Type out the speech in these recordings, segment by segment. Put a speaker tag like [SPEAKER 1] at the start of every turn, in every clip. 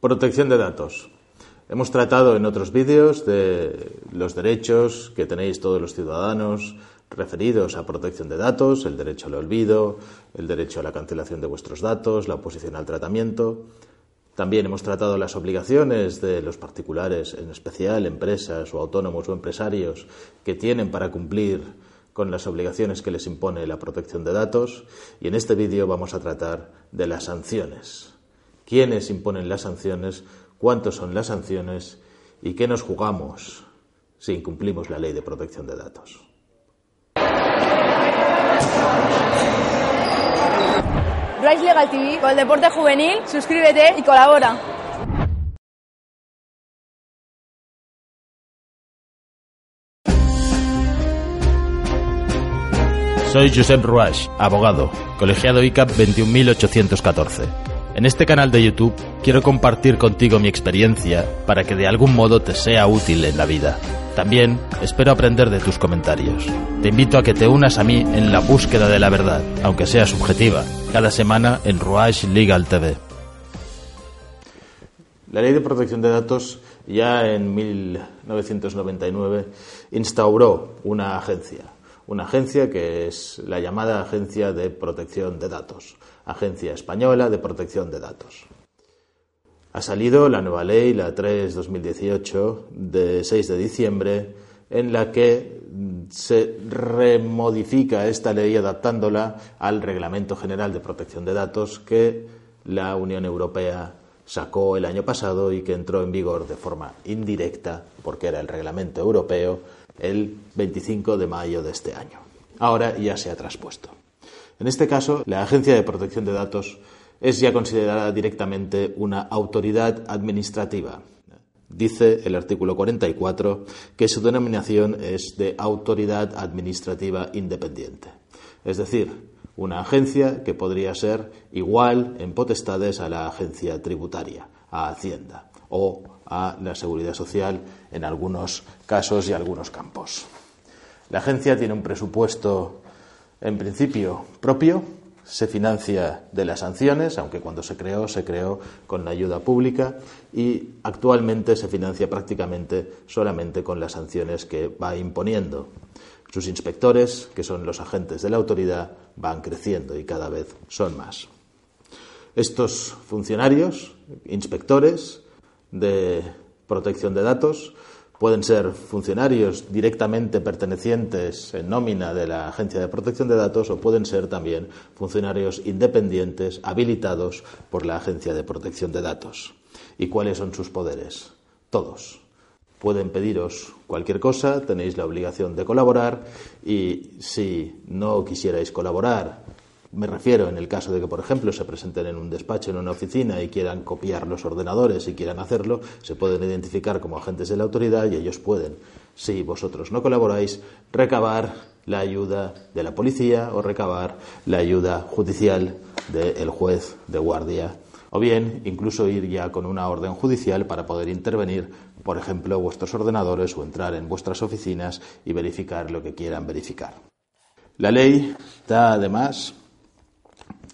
[SPEAKER 1] Protección de datos. Hemos tratado en otros vídeos de los derechos que tenéis todos los ciudadanos referidos a protección de datos, el derecho al olvido, el derecho a la cancelación de vuestros datos, la oposición al tratamiento. También hemos tratado las obligaciones de los particulares, en especial empresas o autónomos o empresarios que tienen para cumplir con las obligaciones que les impone la protección de datos. Y en este vídeo vamos a tratar de las sanciones. ¿Quiénes imponen las sanciones? cuántos son las sanciones y qué nos jugamos si incumplimos la ley de protección de datos.
[SPEAKER 2] Rice Legal TV, con el deporte juvenil, suscríbete y colabora.
[SPEAKER 3] Soy Josep Ruach, abogado, colegiado ICAP 21814. En este canal de YouTube quiero compartir contigo mi experiencia para que de algún modo te sea útil en la vida. También espero aprender de tus comentarios. Te invito a que te unas a mí en la búsqueda de la verdad, aunque sea subjetiva, cada semana en Ruach Legal TV.
[SPEAKER 1] La Ley de Protección de Datos ya en 1999 instauró una agencia, una agencia que es la llamada Agencia de Protección de Datos Agencia Española de Protección de Datos. Ha salido la nueva ley, la 3-2018, de 6 de diciembre, en la que se remodifica esta ley adaptándola al Reglamento General de Protección de Datos que la Unión Europea sacó el año pasado y que entró en vigor de forma indirecta, porque era el reglamento europeo, el 25 de mayo de este año. Ahora ya se ha traspuesto. En este caso, la Agencia de Protección de Datos es ya considerada directamente una autoridad administrativa. Dice el artículo 44 que su denominación es de autoridad administrativa independiente. Es decir, una agencia que podría ser igual en potestades a la agencia tributaria, a Hacienda o a la Seguridad Social en algunos casos y algunos campos. La agencia tiene un presupuesto en principio propio, se financia de las sanciones, aunque cuando se creó se creó con la ayuda pública y actualmente se financia prácticamente solamente con las sanciones que va imponiendo. Sus inspectores, que son los agentes de la autoridad, van creciendo y cada vez son más. Estos funcionarios, inspectores de protección de datos, Pueden ser funcionarios directamente pertenecientes en nómina de la Agencia de Protección de Datos o pueden ser también funcionarios independientes habilitados por la Agencia de Protección de Datos. ¿Y cuáles son sus poderes? Todos. Pueden pediros cualquier cosa, tenéis la obligación de colaborar y si no quisierais colaborar me refiero en el caso de que, por ejemplo, se presenten en un despacho, en una oficina y quieran copiar los ordenadores y quieran hacerlo, se pueden identificar como agentes de la autoridad y ellos pueden, si vosotros no colaboráis, recabar la ayuda de la policía o recabar la ayuda judicial del juez de guardia o bien incluso ir ya con una orden judicial para poder intervenir, por ejemplo, vuestros ordenadores o entrar en vuestras oficinas y verificar lo que quieran verificar. La ley da además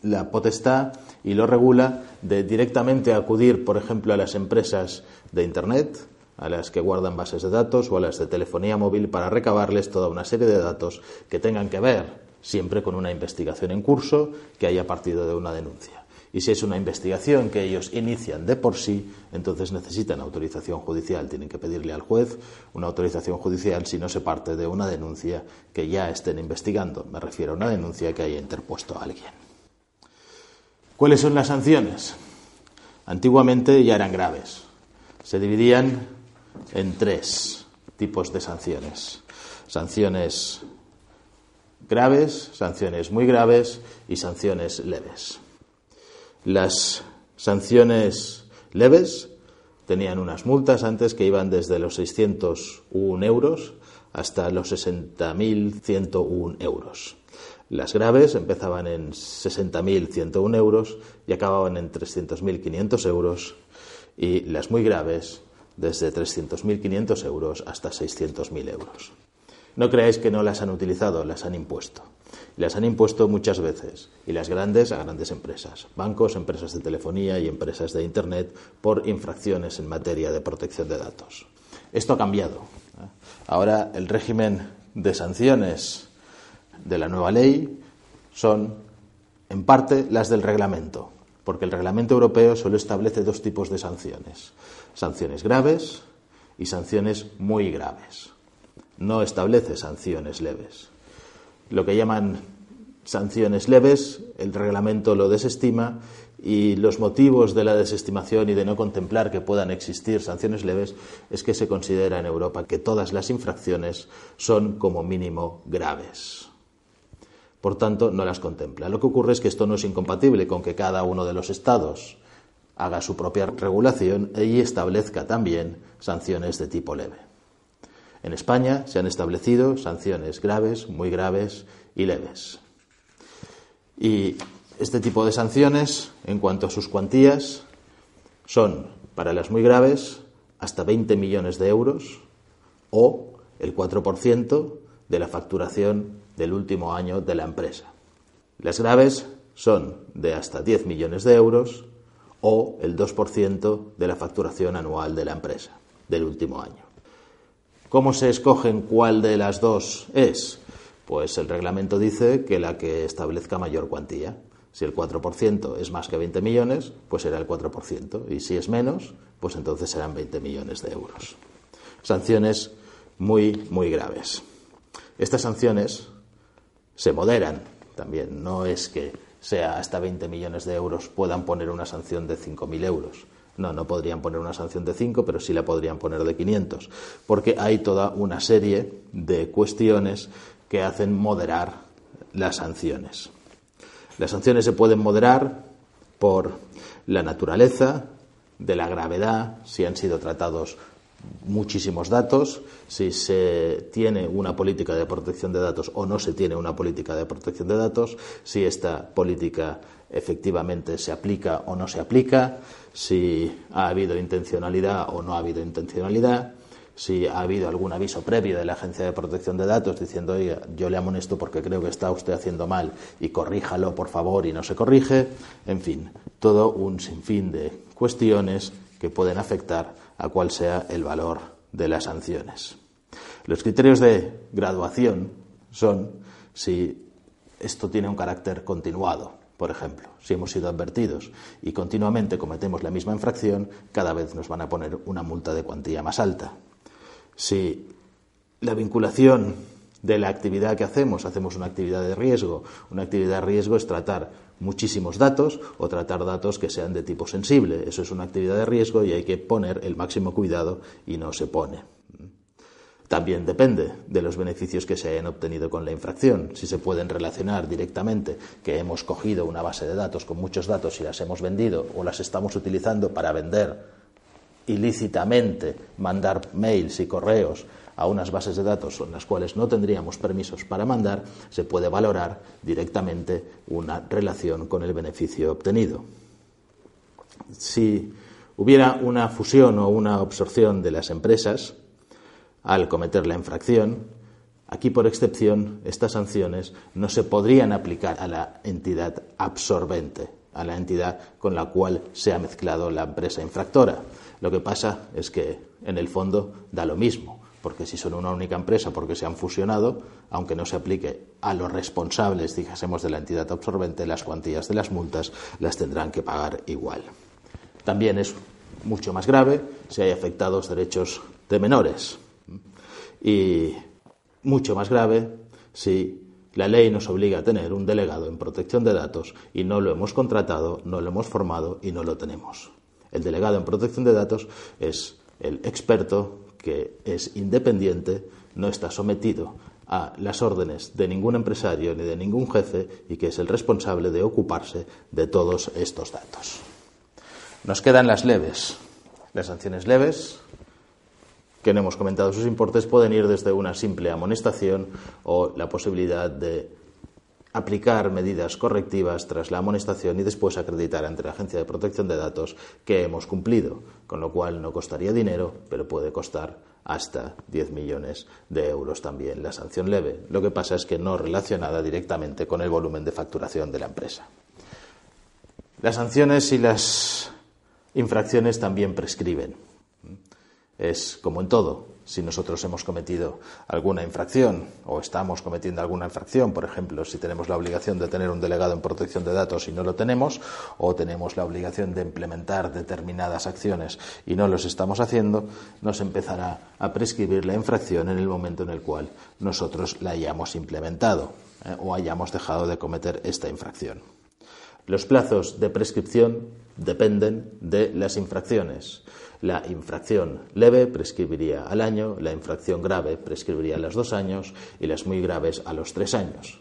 [SPEAKER 1] la potestad y lo regula de directamente acudir, por ejemplo, a las empresas de Internet, a las que guardan bases de datos o a las de telefonía móvil para recabarles toda una serie de datos que tengan que ver siempre con una investigación en curso que haya partido de una denuncia. Y si es una investigación que ellos inician de por sí, entonces necesitan autorización judicial. Tienen que pedirle al juez una autorización judicial si no se parte de una denuncia que ya estén investigando. Me refiero a una denuncia que haya interpuesto alguien. ¿Cuáles son las sanciones? Antiguamente ya eran graves. Se dividían en tres tipos de sanciones. Sanciones graves, sanciones muy graves y sanciones leves. Las sanciones leves tenían unas multas antes que iban desde los 601 euros hasta los 60.101 euros. Las graves empezaban en 60.101 euros y acababan en 300.500 euros y las muy graves desde 300.500 euros hasta 600.000 euros. No creáis que no las han utilizado, las han impuesto. Las han impuesto muchas veces, y las grandes a grandes empresas, bancos, empresas de telefonía y empresas de Internet, por infracciones en materia de protección de datos. Esto ha cambiado. Ahora el régimen de sanciones de la nueva ley son, en parte, las del reglamento, porque el reglamento europeo solo establece dos tipos de sanciones, sanciones graves y sanciones muy graves. No establece sanciones leves. Lo que llaman sanciones leves, el reglamento lo desestima y los motivos de la desestimación y de no contemplar que puedan existir sanciones leves es que se considera en Europa que todas las infracciones son como mínimo graves. Por tanto, no las contempla. Lo que ocurre es que esto no es incompatible con que cada uno de los estados haga su propia regulación y establezca también sanciones de tipo leve. En España se han establecido sanciones graves, muy graves y leves. Y este tipo de sanciones, en cuanto a sus cuantías, son para las muy graves hasta 20 millones de euros o el 4% de la facturación del último año de la empresa. Las graves son de hasta 10 millones de euros o el 2% de la facturación anual de la empresa del último año. ¿Cómo se escogen cuál de las dos es? Pues el reglamento dice que la que establezca mayor cuantía. Si el 4% es más que 20 millones, pues será el 4%. Y si es menos, pues entonces serán 20 millones de euros. Sanciones muy, muy graves. Estas sanciones se moderan también. No es que sea hasta 20 millones de euros puedan poner una sanción de 5.000 euros. No, no podrían poner una sanción de 5, pero sí la podrían poner de 500, porque hay toda una serie de cuestiones que hacen moderar las sanciones. Las sanciones se pueden moderar por la naturaleza, de la gravedad, si han sido tratados muchísimos datos, si se tiene una política de protección de datos o no se tiene una política de protección de datos, si esta política efectivamente se aplica o no se aplica, si ha habido intencionalidad o no ha habido intencionalidad, si ha habido algún aviso previo de la Agencia de Protección de Datos diciendo, yo le amonesto porque creo que está usted haciendo mal y corríjalo, por favor, y no se corrige. En fin, todo un sinfín de cuestiones que pueden afectar a cuál sea el valor de las sanciones. Los criterios de graduación son si esto tiene un carácter continuado. Por ejemplo, si hemos sido advertidos y continuamente cometemos la misma infracción, cada vez nos van a poner una multa de cuantía más alta. Si la vinculación de la actividad que hacemos, hacemos una actividad de riesgo, una actividad de riesgo es tratar muchísimos datos o tratar datos que sean de tipo sensible. Eso es una actividad de riesgo y hay que poner el máximo cuidado y no se pone. También depende de los beneficios que se hayan obtenido con la infracción. Si se pueden relacionar directamente que hemos cogido una base de datos con muchos datos y las hemos vendido o las estamos utilizando para vender ilícitamente mandar mails y correos a unas bases de datos en las cuales no tendríamos permisos para mandar, se puede valorar directamente una relación con el beneficio obtenido. Si hubiera una fusión o una absorción de las empresas al cometer la infracción, aquí por excepción estas sanciones no se podrían aplicar a la entidad absorbente, a la entidad con la cual se ha mezclado la empresa infractora. Lo que pasa es que en el fondo da lo mismo, porque si son una única empresa porque se han fusionado, aunque no se aplique a los responsables, dijésemos, de la entidad absorbente, las cuantías de las multas las tendrán que pagar igual. También es mucho más grave si hay afectados derechos de menores y mucho más grave si la ley nos obliga a tener un delegado en protección de datos y no lo hemos contratado, no lo hemos formado y no lo tenemos. El delegado en protección de datos es el experto que es independiente, no está sometido a las órdenes de ningún empresario ni de ningún jefe y que es el responsable de ocuparse de todos estos datos. Nos quedan las leves. Las sanciones leves, que no hemos comentado sus importes, pueden ir desde una simple amonestación o la posibilidad de aplicar medidas correctivas tras la amonestación y después acreditar ante la Agencia de Protección de Datos que hemos cumplido, con lo cual no costaría dinero, pero puede costar hasta 10 millones de euros también la sanción leve. Lo que pasa es que no relacionada directamente con el volumen de facturación de la empresa. Las sanciones y las infracciones también prescriben. Es como en todo, si nosotros hemos cometido alguna infracción o estamos cometiendo alguna infracción, por ejemplo, si tenemos la obligación de tener un delegado en protección de datos y no lo tenemos, o tenemos la obligación de implementar determinadas acciones y no los estamos haciendo, nos empezará a prescribir la infracción en el momento en el cual nosotros la hayamos implementado eh, o hayamos dejado de cometer esta infracción. Los plazos de prescripción dependen de las infracciones. La infracción leve prescribiría al año, la infracción grave prescribiría a los dos años y las muy graves a los tres años.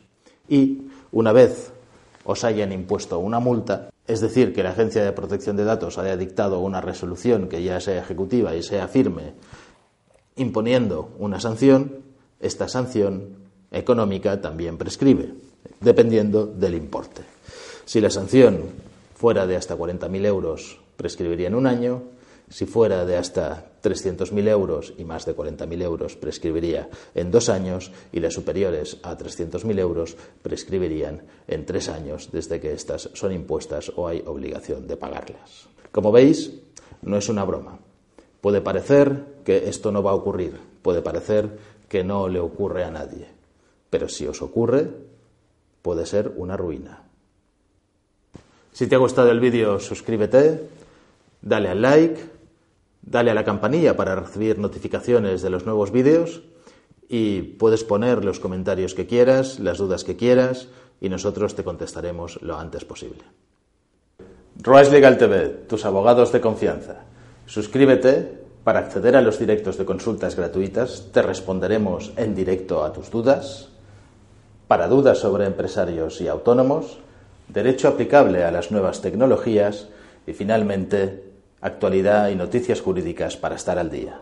[SPEAKER 1] Y una vez os hayan impuesto una multa, es decir, que la Agencia de Protección de Datos haya dictado una resolución que ya sea ejecutiva y sea firme, imponiendo una sanción, esta sanción económica también prescribe, dependiendo del importe. Si la sanción fuera de hasta 40.000 euros, prescribiría en un año, si fuera de hasta 300.000 euros y más de 40.000 euros, prescribiría en dos años y las superiores a 300.000 euros prescribirían en tres años desde que estas son impuestas o hay obligación de pagarlas. Como veis, no es una broma. Puede parecer que esto no va a ocurrir, puede parecer que no le ocurre a nadie, pero si os ocurre, puede ser una ruina. Si te ha gustado el vídeo, suscríbete, dale al like Dale a la campanilla para recibir notificaciones de los nuevos vídeos y puedes poner los comentarios que quieras, las dudas que quieras y nosotros te contestaremos lo antes posible. Roas Legal TV, tus abogados de confianza. Suscríbete para acceder a los directos de consultas gratuitas. Te responderemos en directo a tus dudas. Para dudas sobre empresarios y autónomos, derecho aplicable a las nuevas tecnologías y finalmente actualidad y noticias jurídicas para estar al día.